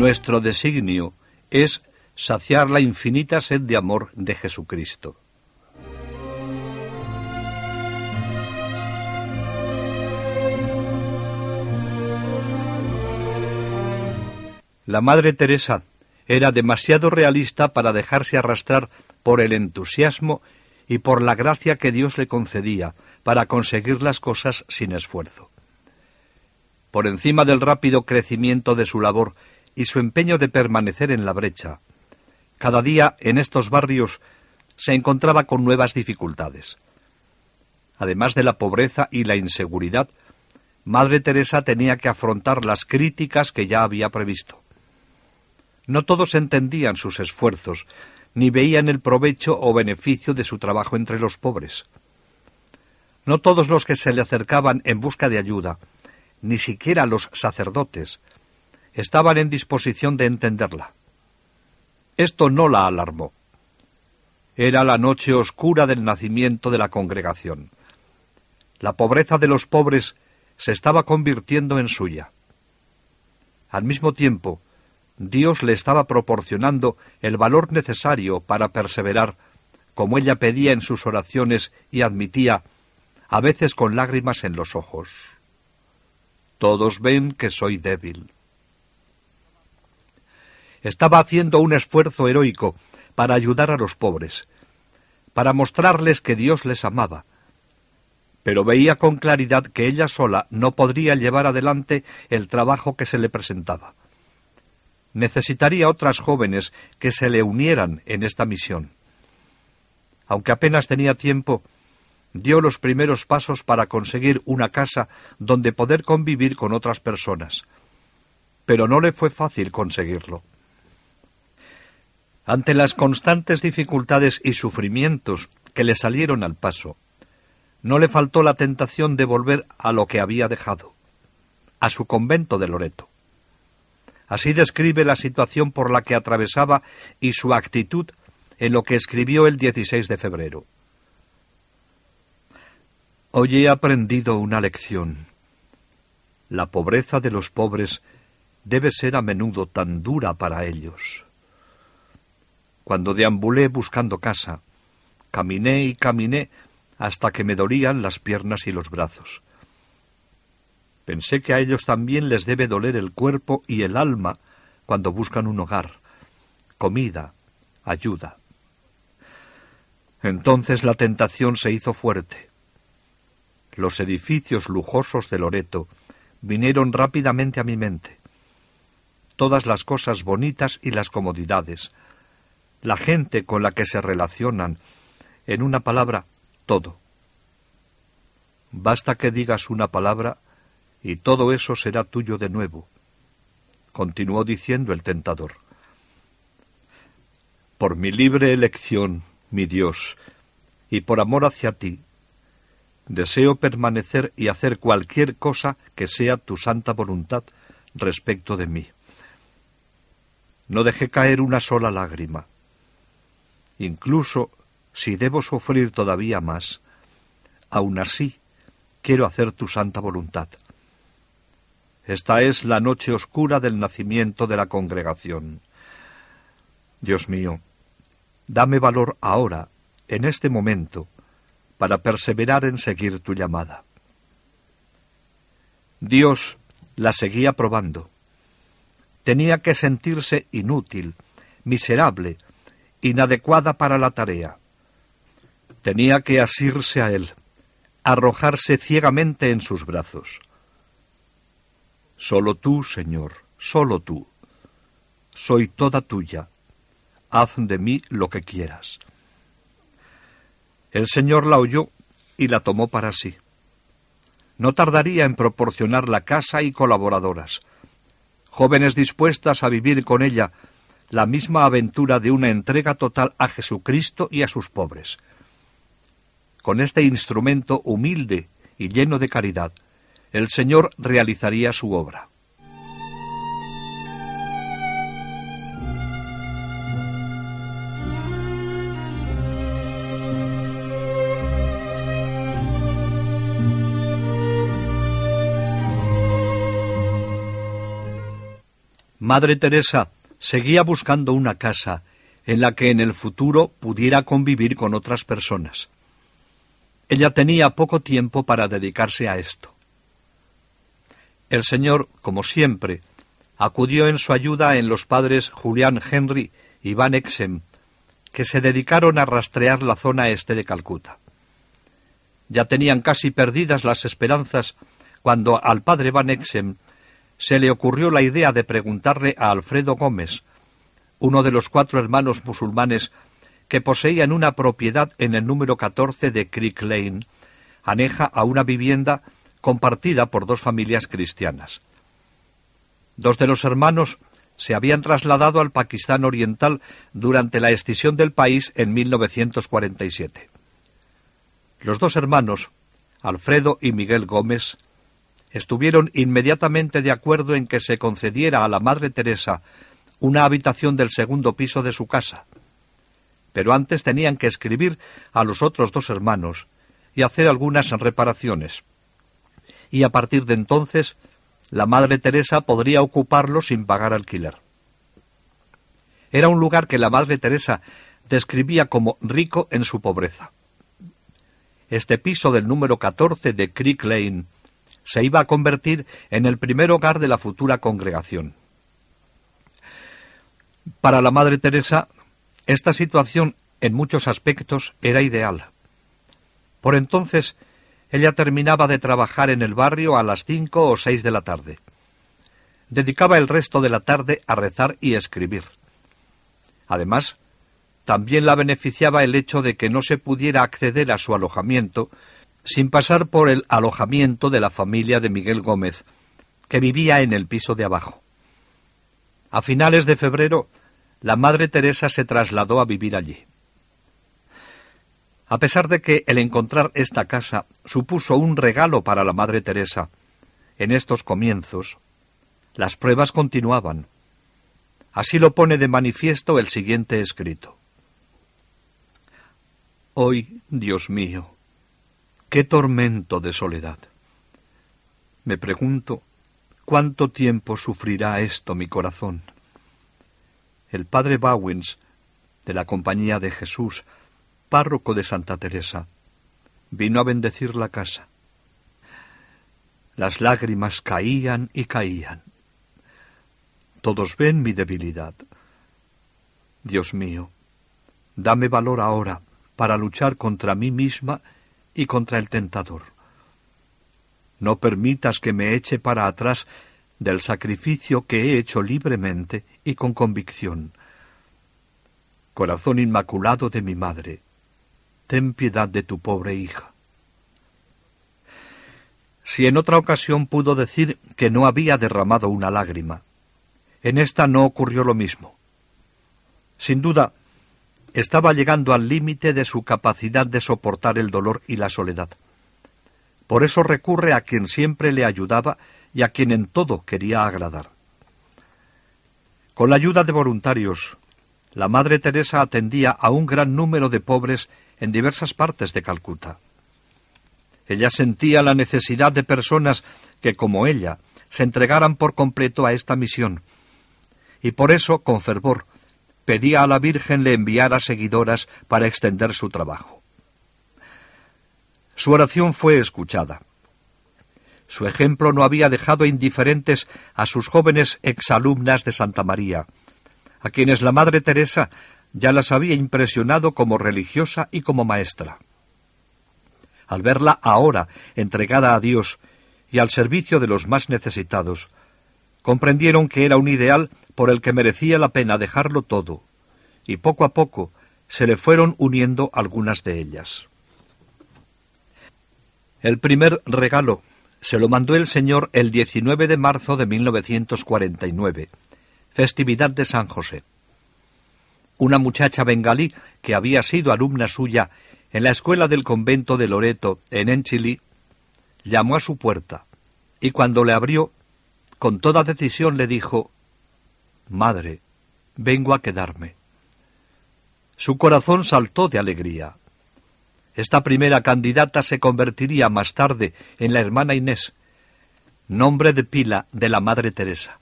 Nuestro designio es saciar la infinita sed de amor de Jesucristo. La Madre Teresa era demasiado realista para dejarse arrastrar por el entusiasmo y por la gracia que Dios le concedía para conseguir las cosas sin esfuerzo. Por encima del rápido crecimiento de su labor y su empeño de permanecer en la brecha, cada día en estos barrios se encontraba con nuevas dificultades. Además de la pobreza y la inseguridad, Madre Teresa tenía que afrontar las críticas que ya había previsto. No todos entendían sus esfuerzos, ni veían el provecho o beneficio de su trabajo entre los pobres. No todos los que se le acercaban en busca de ayuda, ni siquiera los sacerdotes, estaban en disposición de entenderla. Esto no la alarmó. Era la noche oscura del nacimiento de la congregación. La pobreza de los pobres se estaba convirtiendo en suya. Al mismo tiempo, Dios le estaba proporcionando el valor necesario para perseverar, como ella pedía en sus oraciones y admitía, a veces con lágrimas en los ojos. Todos ven que soy débil. Estaba haciendo un esfuerzo heroico para ayudar a los pobres, para mostrarles que Dios les amaba, pero veía con claridad que ella sola no podría llevar adelante el trabajo que se le presentaba necesitaría otras jóvenes que se le unieran en esta misión. Aunque apenas tenía tiempo, dio los primeros pasos para conseguir una casa donde poder convivir con otras personas. Pero no le fue fácil conseguirlo. Ante las constantes dificultades y sufrimientos que le salieron al paso, no le faltó la tentación de volver a lo que había dejado, a su convento de Loreto. Así describe la situación por la que atravesaba y su actitud en lo que escribió el 16 de febrero. Hoy he aprendido una lección. La pobreza de los pobres debe ser a menudo tan dura para ellos. Cuando deambulé buscando casa, caminé y caminé hasta que me dolían las piernas y los brazos. Pensé que a ellos también les debe doler el cuerpo y el alma cuando buscan un hogar, comida, ayuda. Entonces la tentación se hizo fuerte. Los edificios lujosos de Loreto vinieron rápidamente a mi mente. Todas las cosas bonitas y las comodidades, la gente con la que se relacionan, en una palabra, todo. Basta que digas una palabra y todo eso será tuyo de nuevo. Continuó diciendo el tentador. Por mi libre elección, mi Dios, y por amor hacia ti, deseo permanecer y hacer cualquier cosa que sea tu santa voluntad respecto de mí. No dejé caer una sola lágrima. Incluso si debo sufrir todavía más, aun así quiero hacer tu santa voluntad. Esta es la noche oscura del nacimiento de la congregación. Dios mío, dame valor ahora, en este momento, para perseverar en seguir tu llamada. Dios la seguía probando. Tenía que sentirse inútil, miserable, inadecuada para la tarea. Tenía que asirse a él, arrojarse ciegamente en sus brazos. Solo tú, Señor, solo tú. Soy toda tuya. Haz de mí lo que quieras. El Señor la oyó y la tomó para sí. No tardaría en proporcionar la casa y colaboradoras, jóvenes dispuestas a vivir con ella la misma aventura de una entrega total a Jesucristo y a sus pobres. Con este instrumento humilde y lleno de caridad, el Señor realizaría su obra. Madre Teresa seguía buscando una casa en la que en el futuro pudiera convivir con otras personas. Ella tenía poco tiempo para dedicarse a esto. El Señor, como siempre, acudió en su ayuda en los padres Julián Henry y Van Exem, que se dedicaron a rastrear la zona este de Calcuta. Ya tenían casi perdidas las esperanzas cuando al padre Van Exem se le ocurrió la idea de preguntarle a Alfredo Gómez, uno de los cuatro hermanos musulmanes que poseían una propiedad en el número 14 de Creek Lane, aneja a una vivienda compartida por dos familias cristianas. Dos de los hermanos se habían trasladado al Pakistán Oriental durante la escisión del país en 1947. Los dos hermanos, Alfredo y Miguel Gómez, estuvieron inmediatamente de acuerdo en que se concediera a la Madre Teresa una habitación del segundo piso de su casa. Pero antes tenían que escribir a los otros dos hermanos y hacer algunas reparaciones. Y a partir de entonces, la Madre Teresa podría ocuparlo sin pagar alquiler. Era un lugar que la Madre Teresa describía como rico en su pobreza. Este piso del número 14 de Creek Lane se iba a convertir en el primer hogar de la futura congregación. Para la Madre Teresa, esta situación en muchos aspectos era ideal. Por entonces, ella terminaba de trabajar en el barrio a las cinco o seis de la tarde. Dedicaba el resto de la tarde a rezar y escribir. Además, también la beneficiaba el hecho de que no se pudiera acceder a su alojamiento sin pasar por el alojamiento de la familia de Miguel Gómez, que vivía en el piso de abajo. A finales de febrero, la Madre Teresa se trasladó a vivir allí. A pesar de que el encontrar esta casa supuso un regalo para la Madre Teresa, en estos comienzos, las pruebas continuaban. Así lo pone de manifiesto el siguiente escrito. Hoy, Dios mío, qué tormento de soledad. Me pregunto, ¿cuánto tiempo sufrirá esto mi corazón? el padre Bowens, de la Compañía de Jesús, párroco de Santa Teresa, vino a bendecir la casa. Las lágrimas caían y caían. Todos ven mi debilidad. Dios mío, dame valor ahora para luchar contra mí misma y contra el tentador. No permitas que me eche para atrás del sacrificio que he hecho libremente y con convicción. Corazón inmaculado de mi madre, ten piedad de tu pobre hija. Si en otra ocasión pudo decir que no había derramado una lágrima, en esta no ocurrió lo mismo. Sin duda, estaba llegando al límite de su capacidad de soportar el dolor y la soledad. Por eso recurre a quien siempre le ayudaba y a quien en todo quería agradar. Con la ayuda de voluntarios, la Madre Teresa atendía a un gran número de pobres en diversas partes de Calcuta. Ella sentía la necesidad de personas que, como ella, se entregaran por completo a esta misión, y por eso, con fervor, pedía a la Virgen le enviara seguidoras para extender su trabajo. Su oración fue escuchada. Su ejemplo no había dejado indiferentes a sus jóvenes exalumnas de Santa María, a quienes la Madre Teresa ya las había impresionado como religiosa y como maestra. Al verla ahora entregada a Dios y al servicio de los más necesitados, comprendieron que era un ideal por el que merecía la pena dejarlo todo, y poco a poco se le fueron uniendo algunas de ellas. El primer regalo se lo mandó el Señor el 19 de marzo de 1949, festividad de San José. Una muchacha bengalí que había sido alumna suya en la escuela del convento de Loreto, en Enchili, llamó a su puerta y cuando le abrió, con toda decisión le dijo, Madre, vengo a quedarme. Su corazón saltó de alegría. Esta primera candidata se convertiría más tarde en la hermana Inés, nombre de pila de la Madre Teresa.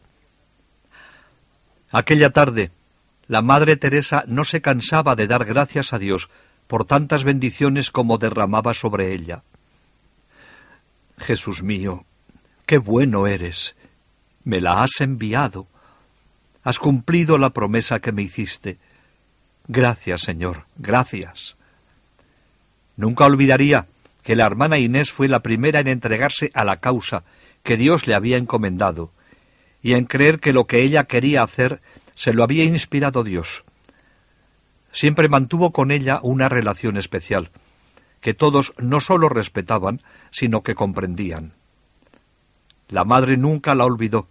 Aquella tarde, la Madre Teresa no se cansaba de dar gracias a Dios por tantas bendiciones como derramaba sobre ella. Jesús mío, qué bueno eres. Me la has enviado. Has cumplido la promesa que me hiciste. Gracias, Señor, gracias. Nunca olvidaría que la hermana Inés fue la primera en entregarse a la causa que Dios le había encomendado y en creer que lo que ella quería hacer se lo había inspirado Dios. Siempre mantuvo con ella una relación especial, que todos no sólo respetaban, sino que comprendían. La madre nunca la olvidó,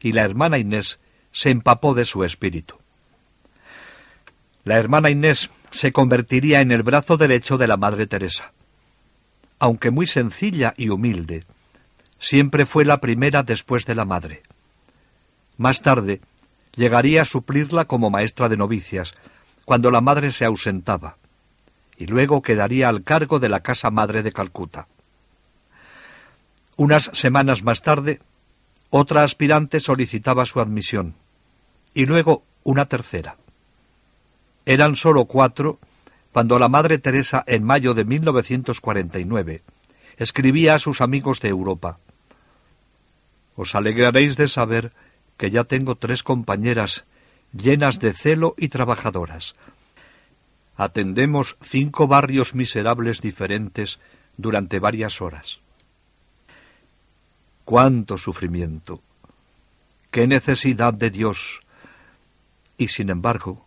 y la hermana Inés se empapó de su espíritu. La hermana Inés se convertiría en el brazo derecho de la Madre Teresa. Aunque muy sencilla y humilde, siempre fue la primera después de la madre. Más tarde, llegaría a suplirla como maestra de novicias, cuando la madre se ausentaba, y luego quedaría al cargo de la casa madre de Calcuta. Unas semanas más tarde, otra aspirante solicitaba su admisión, y luego una tercera. Eran sólo cuatro cuando la Madre Teresa, en mayo de 1949, escribía a sus amigos de Europa. Os alegraréis de saber que ya tengo tres compañeras llenas de celo y trabajadoras. Atendemos cinco barrios miserables diferentes durante varias horas. ¡Cuánto sufrimiento! ¡Qué necesidad de Dios! Y sin embargo,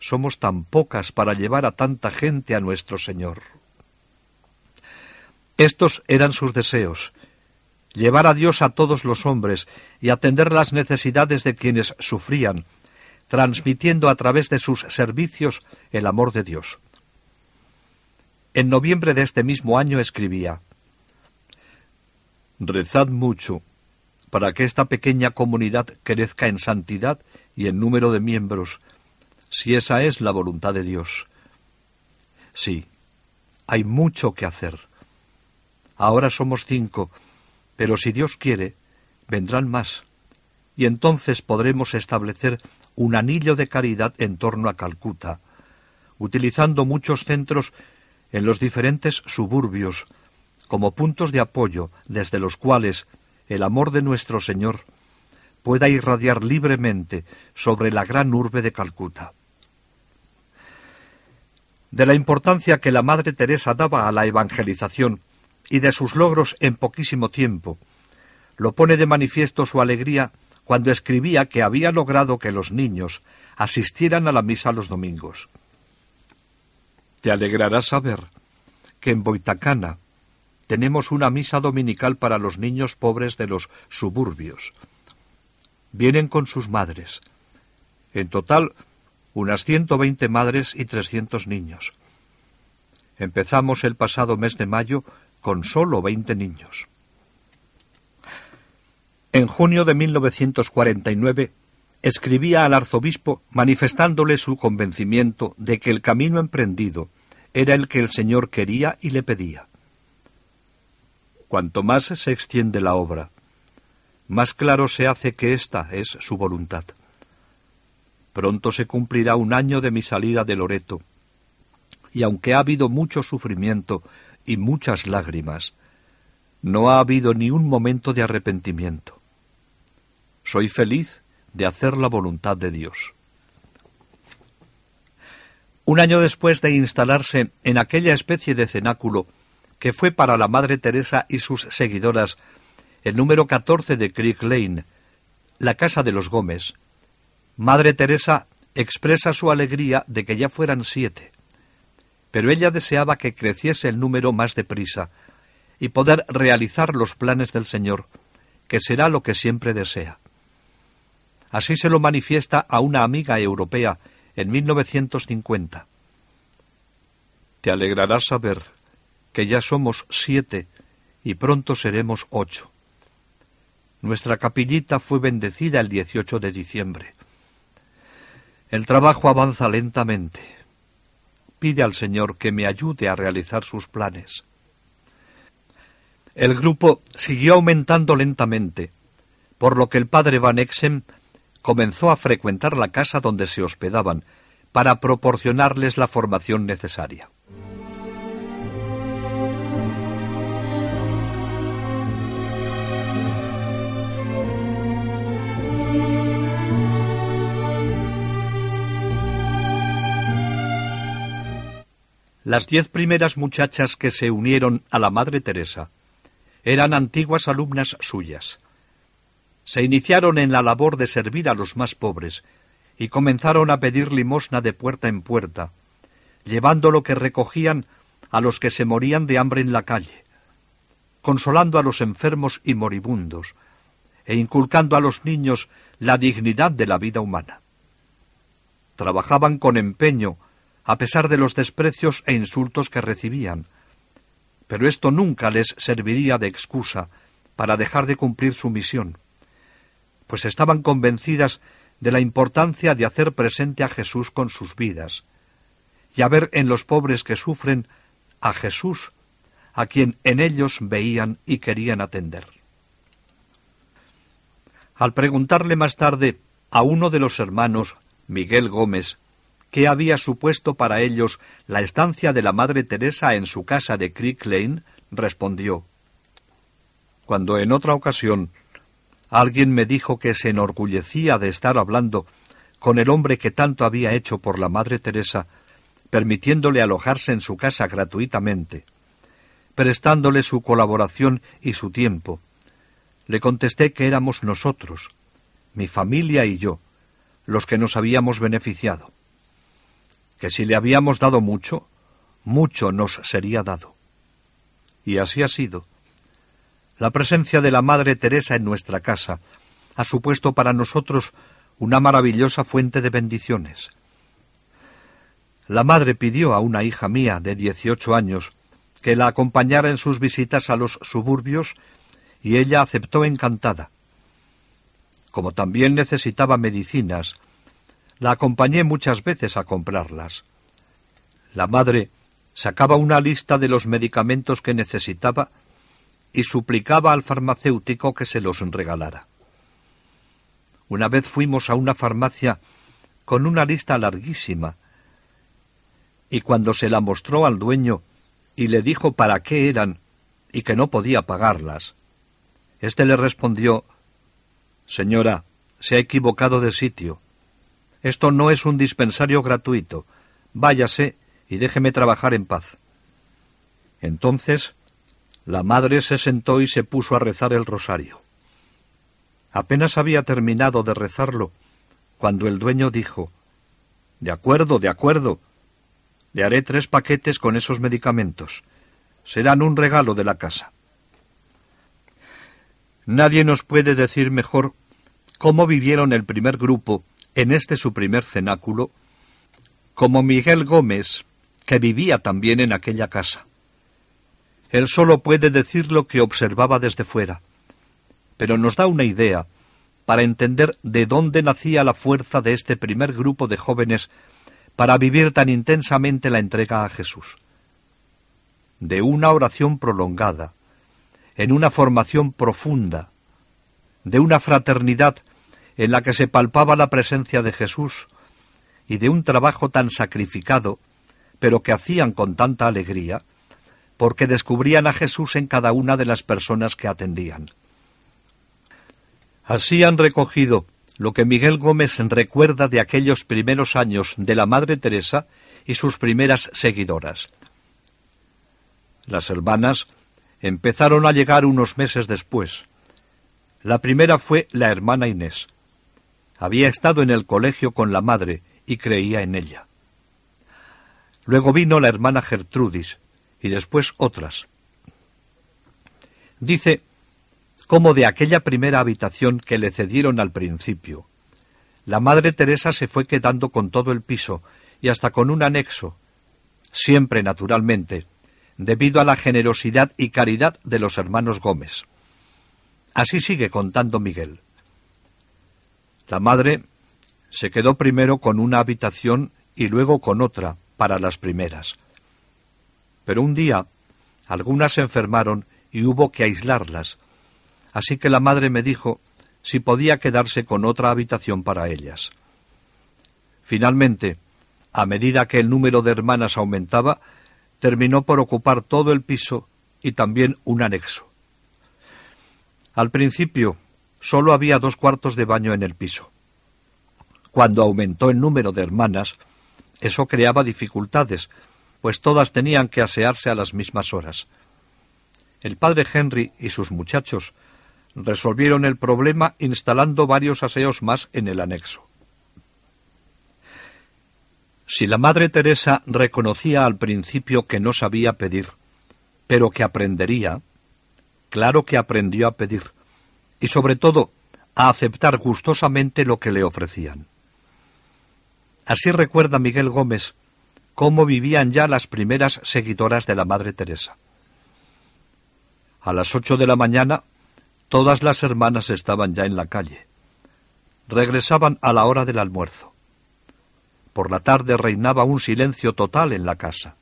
somos tan pocas para llevar a tanta gente a nuestro Señor. Estos eran sus deseos, llevar a Dios a todos los hombres y atender las necesidades de quienes sufrían, transmitiendo a través de sus servicios el amor de Dios. En noviembre de este mismo año escribía, Rezad mucho para que esta pequeña comunidad crezca en santidad y en número de miembros, si esa es la voluntad de Dios. Sí, hay mucho que hacer. Ahora somos cinco, pero si Dios quiere, vendrán más, y entonces podremos establecer un anillo de caridad en torno a Calcuta, utilizando muchos centros en los diferentes suburbios como puntos de apoyo desde los cuales el amor de nuestro Señor pueda irradiar libremente sobre la gran urbe de Calcuta de la importancia que la Madre Teresa daba a la evangelización y de sus logros en poquísimo tiempo. Lo pone de manifiesto su alegría cuando escribía que había logrado que los niños asistieran a la misa los domingos. Te alegrará saber que en Boitacana tenemos una misa dominical para los niños pobres de los suburbios. Vienen con sus madres. En total unas 120 madres y 300 niños. Empezamos el pasado mes de mayo con solo 20 niños. En junio de 1949 escribía al arzobispo manifestándole su convencimiento de que el camino emprendido era el que el Señor quería y le pedía. Cuanto más se extiende la obra, más claro se hace que esta es su voluntad. Pronto se cumplirá un año de mi salida de Loreto, y aunque ha habido mucho sufrimiento y muchas lágrimas, no ha habido ni un momento de arrepentimiento. Soy feliz de hacer la voluntad de Dios. Un año después de instalarse en aquella especie de cenáculo que fue para la Madre Teresa y sus seguidoras el número 14 de Creek Lane, la casa de los Gómez, Madre Teresa expresa su alegría de que ya fueran siete, pero ella deseaba que creciese el número más deprisa y poder realizar los planes del Señor, que será lo que siempre desea. Así se lo manifiesta a una amiga europea en 1950. Te alegrará saber que ya somos siete y pronto seremos ocho. Nuestra capillita fue bendecida el 18 de diciembre. El trabajo avanza lentamente. Pide al Señor que me ayude a realizar sus planes. El grupo siguió aumentando lentamente, por lo que el padre Van Exem comenzó a frecuentar la casa donde se hospedaban para proporcionarles la formación necesaria. Las diez primeras muchachas que se unieron a la Madre Teresa eran antiguas alumnas suyas. Se iniciaron en la labor de servir a los más pobres y comenzaron a pedir limosna de puerta en puerta, llevando lo que recogían a los que se morían de hambre en la calle, consolando a los enfermos y moribundos, e inculcando a los niños la dignidad de la vida humana. Trabajaban con empeño, a pesar de los desprecios e insultos que recibían, pero esto nunca les serviría de excusa para dejar de cumplir su misión, pues estaban convencidas de la importancia de hacer presente a Jesús con sus vidas, y a ver en los pobres que sufren a Jesús, a quien en ellos veían y querían atender. Al preguntarle más tarde a uno de los hermanos, Miguel Gómez, qué había supuesto para ellos la estancia de la Madre Teresa en su casa de Creek Lane, respondió. Cuando en otra ocasión alguien me dijo que se enorgullecía de estar hablando con el hombre que tanto había hecho por la Madre Teresa, permitiéndole alojarse en su casa gratuitamente, prestándole su colaboración y su tiempo, le contesté que éramos nosotros, mi familia y yo, los que nos habíamos beneficiado que si le habíamos dado mucho, mucho nos sería dado. Y así ha sido. La presencia de la Madre Teresa en nuestra casa ha supuesto para nosotros una maravillosa fuente de bendiciones. La madre pidió a una hija mía de dieciocho años que la acompañara en sus visitas a los suburbios y ella aceptó encantada. Como también necesitaba medicinas, la acompañé muchas veces a comprarlas. La madre sacaba una lista de los medicamentos que necesitaba y suplicaba al farmacéutico que se los regalara. Una vez fuimos a una farmacia con una lista larguísima, y cuando se la mostró al dueño y le dijo para qué eran y que no podía pagarlas, éste le respondió Señora, se ha equivocado de sitio. Esto no es un dispensario gratuito. Váyase y déjeme trabajar en paz. Entonces la madre se sentó y se puso a rezar el rosario. Apenas había terminado de rezarlo cuando el dueño dijo De acuerdo, de acuerdo. Le haré tres paquetes con esos medicamentos. Serán un regalo de la casa. Nadie nos puede decir mejor cómo vivieron el primer grupo en este su primer cenáculo, como Miguel Gómez, que vivía también en aquella casa. Él solo puede decir lo que observaba desde fuera, pero nos da una idea para entender de dónde nacía la fuerza de este primer grupo de jóvenes para vivir tan intensamente la entrega a Jesús. De una oración prolongada, en una formación profunda, de una fraternidad en la que se palpaba la presencia de Jesús y de un trabajo tan sacrificado, pero que hacían con tanta alegría, porque descubrían a Jesús en cada una de las personas que atendían. Así han recogido lo que Miguel Gómez recuerda de aquellos primeros años de la Madre Teresa y sus primeras seguidoras. Las hermanas empezaron a llegar unos meses después. La primera fue la hermana Inés. Había estado en el colegio con la madre y creía en ella. Luego vino la hermana Gertrudis y después otras. Dice cómo de aquella primera habitación que le cedieron al principio, la Madre Teresa se fue quedando con todo el piso y hasta con un anexo, siempre naturalmente, debido a la generosidad y caridad de los hermanos Gómez. Así sigue contando Miguel. La madre se quedó primero con una habitación y luego con otra para las primeras. Pero un día algunas se enfermaron y hubo que aislarlas, así que la madre me dijo si podía quedarse con otra habitación para ellas. Finalmente, a medida que el número de hermanas aumentaba, terminó por ocupar todo el piso y también un anexo. Al principio, solo había dos cuartos de baño en el piso. Cuando aumentó el número de hermanas, eso creaba dificultades, pues todas tenían que asearse a las mismas horas. El padre Henry y sus muchachos resolvieron el problema instalando varios aseos más en el anexo. Si la Madre Teresa reconocía al principio que no sabía pedir, pero que aprendería, claro que aprendió a pedir, y sobre todo a aceptar gustosamente lo que le ofrecían. Así recuerda Miguel Gómez cómo vivían ya las primeras seguidoras de la Madre Teresa. A las ocho de la mañana todas las hermanas estaban ya en la calle. Regresaban a la hora del almuerzo. Por la tarde reinaba un silencio total en la casa.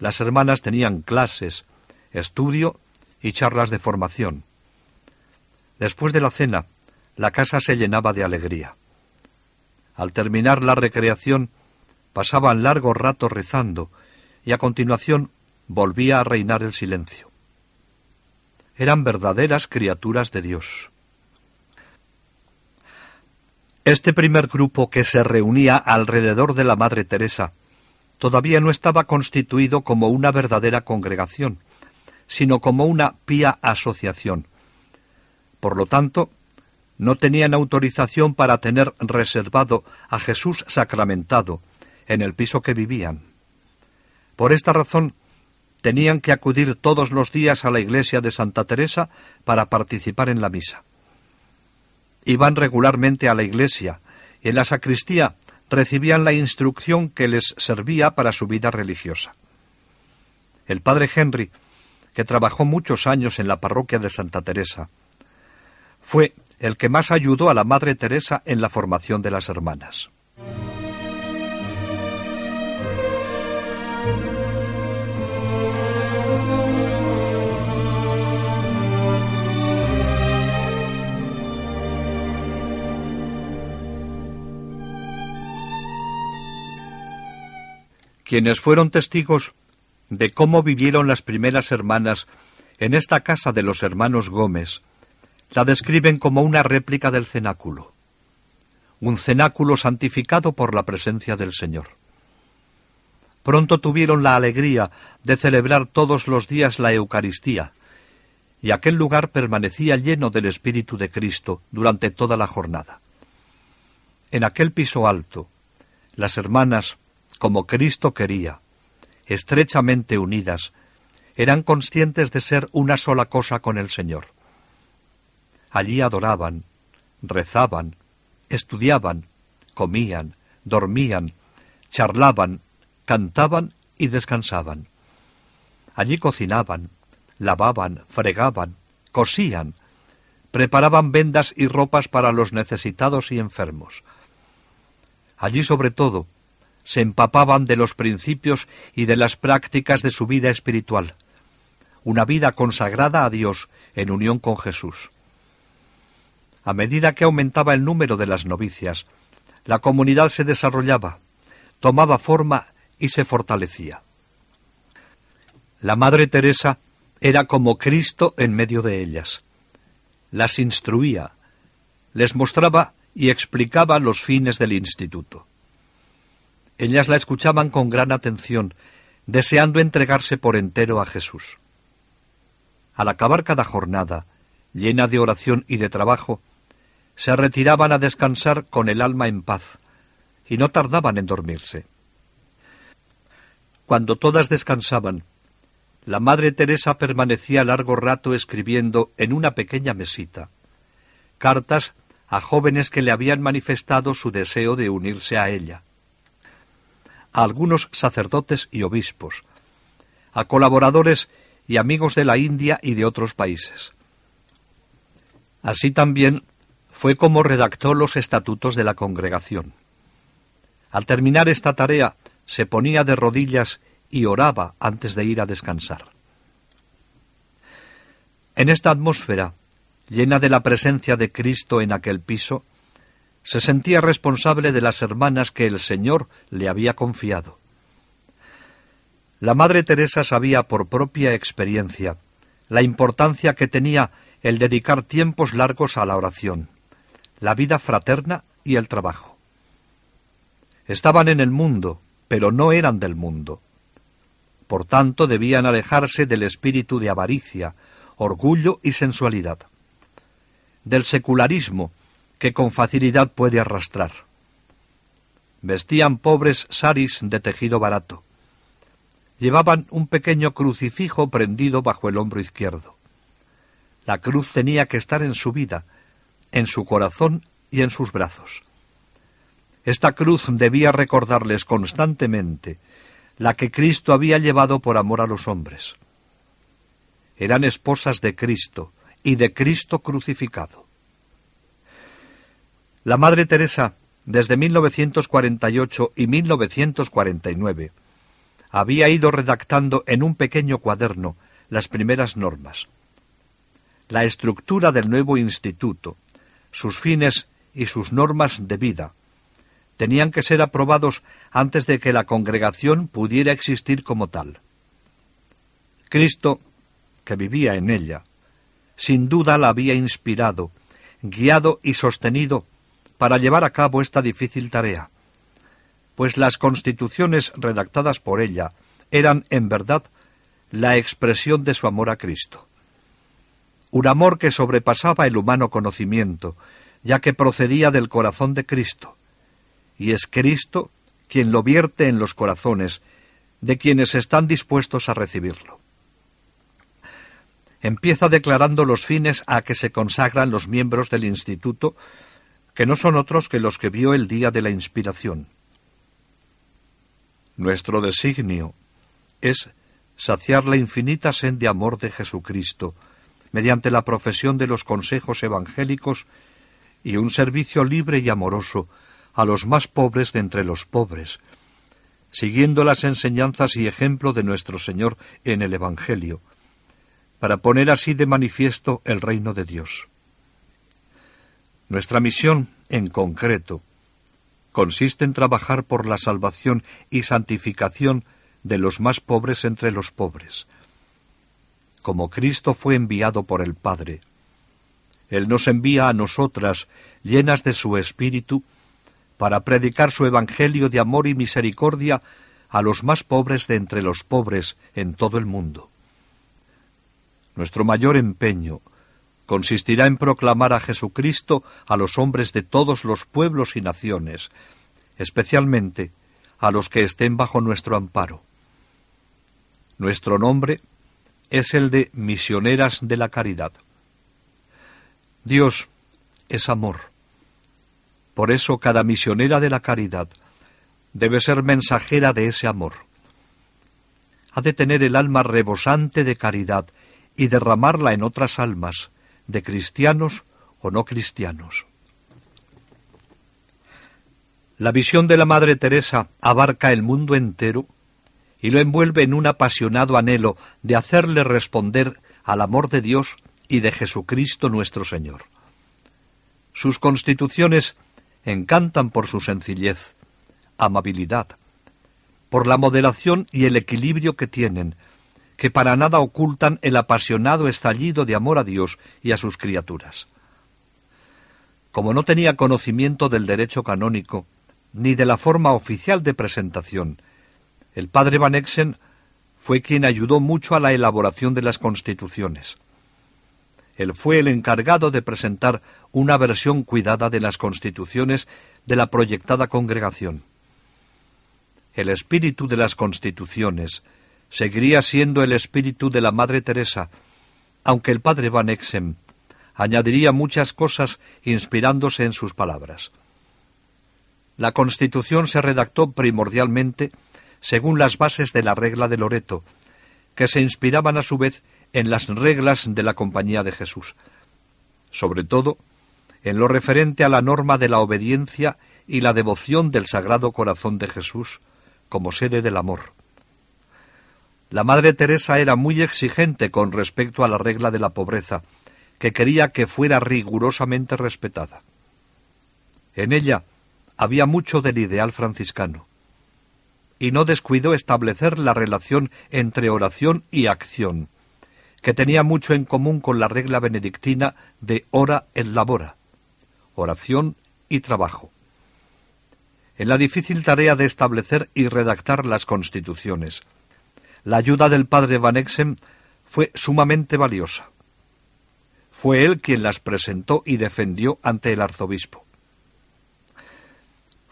Las hermanas tenían clases, estudio y charlas de formación. Después de la cena, la casa se llenaba de alegría. Al terminar la recreación, pasaban largo rato rezando y a continuación volvía a reinar el silencio. Eran verdaderas criaturas de Dios. Este primer grupo que se reunía alrededor de la Madre Teresa todavía no estaba constituido como una verdadera congregación, sino como una pía asociación. Por lo tanto, no tenían autorización para tener reservado a Jesús sacramentado en el piso que vivían. Por esta razón, tenían que acudir todos los días a la iglesia de Santa Teresa para participar en la misa. Iban regularmente a la iglesia y en la sacristía recibían la instrucción que les servía para su vida religiosa. El padre Henry, que trabajó muchos años en la parroquia de Santa Teresa, fue el que más ayudó a la Madre Teresa en la formación de las hermanas. quienes fueron testigos de cómo vivieron las primeras hermanas en esta casa de los hermanos Gómez, la describen como una réplica del cenáculo, un cenáculo santificado por la presencia del Señor. Pronto tuvieron la alegría de celebrar todos los días la Eucaristía, y aquel lugar permanecía lleno del Espíritu de Cristo durante toda la jornada. En aquel piso alto, las hermanas como Cristo quería, estrechamente unidas, eran conscientes de ser una sola cosa con el Señor. Allí adoraban, rezaban, estudiaban, comían, dormían, charlaban, cantaban y descansaban. Allí cocinaban, lavaban, fregaban, cosían, preparaban vendas y ropas para los necesitados y enfermos. Allí sobre todo se empapaban de los principios y de las prácticas de su vida espiritual, una vida consagrada a Dios en unión con Jesús. A medida que aumentaba el número de las novicias, la comunidad se desarrollaba, tomaba forma y se fortalecía. La Madre Teresa era como Cristo en medio de ellas. Las instruía, les mostraba y explicaba los fines del instituto. Ellas la escuchaban con gran atención, deseando entregarse por entero a Jesús. Al acabar cada jornada, llena de oración y de trabajo, se retiraban a descansar con el alma en paz, y no tardaban en dormirse. Cuando todas descansaban, la Madre Teresa permanecía largo rato escribiendo en una pequeña mesita cartas a jóvenes que le habían manifestado su deseo de unirse a ella a algunos sacerdotes y obispos, a colaboradores y amigos de la India y de otros países. Así también fue como redactó los estatutos de la congregación. Al terminar esta tarea, se ponía de rodillas y oraba antes de ir a descansar. En esta atmósfera, llena de la presencia de Cristo en aquel piso, se sentía responsable de las hermanas que el Señor le había confiado. La Madre Teresa sabía por propia experiencia la importancia que tenía el dedicar tiempos largos a la oración, la vida fraterna y el trabajo. Estaban en el mundo, pero no eran del mundo. Por tanto, debían alejarse del espíritu de avaricia, orgullo y sensualidad, del secularismo que con facilidad puede arrastrar. Vestían pobres saris de tejido barato. Llevaban un pequeño crucifijo prendido bajo el hombro izquierdo. La cruz tenía que estar en su vida, en su corazón y en sus brazos. Esta cruz debía recordarles constantemente la que Cristo había llevado por amor a los hombres. Eran esposas de Cristo y de Cristo crucificado. La Madre Teresa, desde 1948 y 1949, había ido redactando en un pequeño cuaderno las primeras normas. La estructura del nuevo instituto, sus fines y sus normas de vida, tenían que ser aprobados antes de que la congregación pudiera existir como tal. Cristo, que vivía en ella, sin duda la había inspirado, guiado y sostenido para llevar a cabo esta difícil tarea, pues las constituciones redactadas por ella eran, en verdad, la expresión de su amor a Cristo. Un amor que sobrepasaba el humano conocimiento, ya que procedía del corazón de Cristo, y es Cristo quien lo vierte en los corazones de quienes están dispuestos a recibirlo. Empieza declarando los fines a que se consagran los miembros del Instituto, que no son otros que los que vio el día de la inspiración. Nuestro designio es saciar la infinita sed de amor de Jesucristo, mediante la profesión de los consejos evangélicos y un servicio libre y amoroso a los más pobres de entre los pobres, siguiendo las enseñanzas y ejemplo de nuestro Señor en el Evangelio, para poner así de manifiesto el reino de Dios. Nuestra misión, en concreto, consiste en trabajar por la salvación y santificación de los más pobres entre los pobres. Como Cristo fue enviado por el Padre, Él nos envía a nosotras, llenas de su Espíritu, para predicar su Evangelio de amor y misericordia a los más pobres de entre los pobres en todo el mundo. Nuestro mayor empeño consistirá en proclamar a Jesucristo a los hombres de todos los pueblos y naciones, especialmente a los que estén bajo nuestro amparo. Nuestro nombre es el de misioneras de la caridad. Dios es amor por eso cada misionera de la caridad debe ser mensajera de ese amor. Ha de tener el alma rebosante de caridad y derramarla en otras almas, de cristianos o no cristianos. La visión de la Madre Teresa abarca el mundo entero y lo envuelve en un apasionado anhelo de hacerle responder al amor de Dios y de Jesucristo nuestro Señor. Sus constituciones encantan por su sencillez, amabilidad, por la moderación y el equilibrio que tienen, que para nada ocultan el apasionado estallido de amor a Dios y a sus criaturas. Como no tenía conocimiento del derecho canónico, ni de la forma oficial de presentación, el padre Van Exen fue quien ayudó mucho a la elaboración de las constituciones. Él fue el encargado de presentar una versión cuidada de las constituciones de la proyectada congregación. El espíritu de las constituciones seguiría siendo el espíritu de la Madre Teresa, aunque el padre Van Exem añadiría muchas cosas inspirándose en sus palabras. La Constitución se redactó primordialmente según las bases de la regla de Loreto, que se inspiraban a su vez en las reglas de la Compañía de Jesús, sobre todo en lo referente a la norma de la obediencia y la devoción del Sagrado Corazón de Jesús como sede del amor. La Madre Teresa era muy exigente con respecto a la regla de la pobreza, que quería que fuera rigurosamente respetada. En ella había mucho del ideal franciscano, y no descuidó establecer la relación entre oración y acción, que tenía mucho en común con la regla benedictina de ora et labora, oración y trabajo. En la difícil tarea de establecer y redactar las constituciones, la ayuda del padre Van Exem fue sumamente valiosa. Fue él quien las presentó y defendió ante el arzobispo.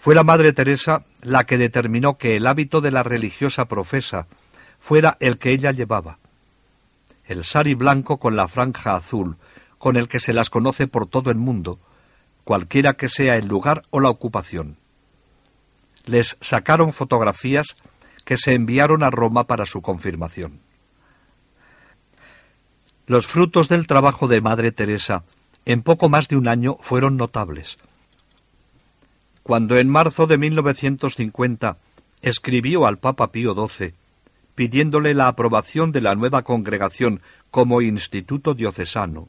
Fue la Madre Teresa la que determinó que el hábito de la religiosa profesa fuera el que ella llevaba, el sari blanco con la franja azul, con el que se las conoce por todo el mundo, cualquiera que sea el lugar o la ocupación. Les sacaron fotografías que se enviaron a Roma para su confirmación. Los frutos del trabajo de Madre Teresa en poco más de un año fueron notables. Cuando en marzo de 1950 escribió al Papa Pío XII pidiéndole la aprobación de la nueva congregación como instituto diocesano,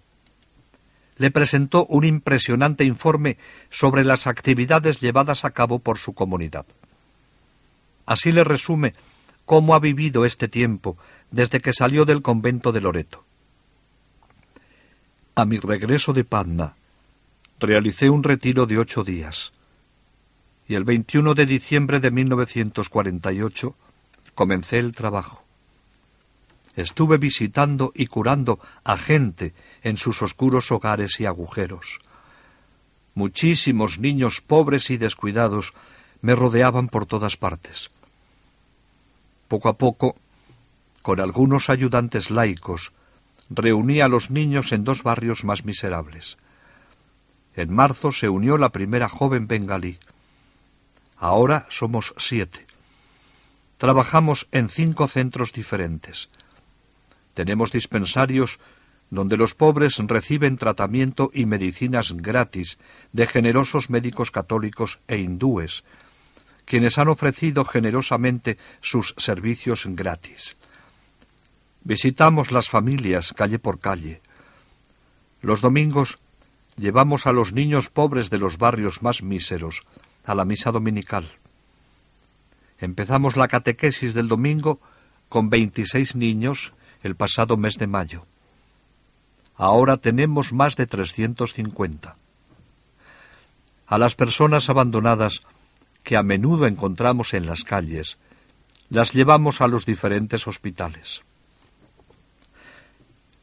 le presentó un impresionante informe sobre las actividades llevadas a cabo por su comunidad. Así le resume cómo ha vivido este tiempo desde que salió del convento de Loreto. A mi regreso de Padna, realicé un retiro de ocho días y el 21 de diciembre de 1948 comencé el trabajo. Estuve visitando y curando a gente en sus oscuros hogares y agujeros. Muchísimos niños pobres y descuidados me rodeaban por todas partes. Poco a poco, con algunos ayudantes laicos, reuní a los niños en dos barrios más miserables. En marzo se unió la primera joven bengalí. Ahora somos siete. Trabajamos en cinco centros diferentes. Tenemos dispensarios donde los pobres reciben tratamiento y medicinas gratis de generosos médicos católicos e hindúes, quienes han ofrecido generosamente sus servicios gratis. Visitamos las familias calle por calle. Los domingos llevamos a los niños pobres de los barrios más míseros a la misa dominical. Empezamos la catequesis del domingo con veintiséis niños el pasado mes de mayo. Ahora tenemos más de trescientos cincuenta. A las personas abandonadas que a menudo encontramos en las calles, las llevamos a los diferentes hospitales.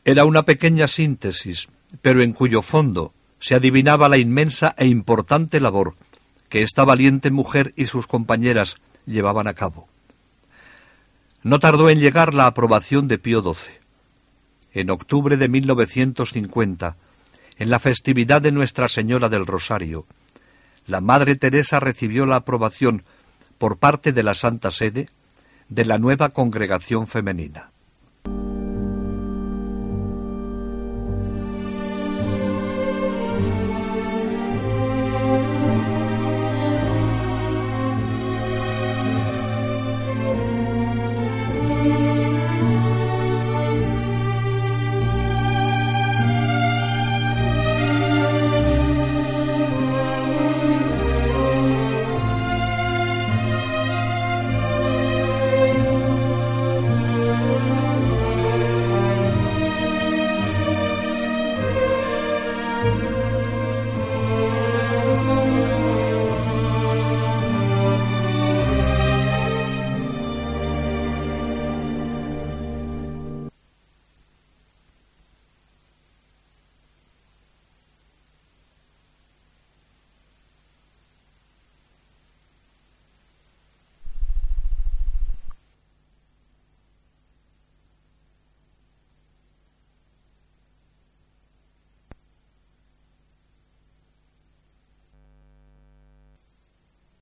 Era una pequeña síntesis, pero en cuyo fondo se adivinaba la inmensa e importante labor que esta valiente mujer y sus compañeras llevaban a cabo. No tardó en llegar la aprobación de Pío XII. En octubre de 1950, en la festividad de Nuestra Señora del Rosario, la Madre Teresa recibió la aprobación por parte de la Santa Sede de la nueva congregación femenina.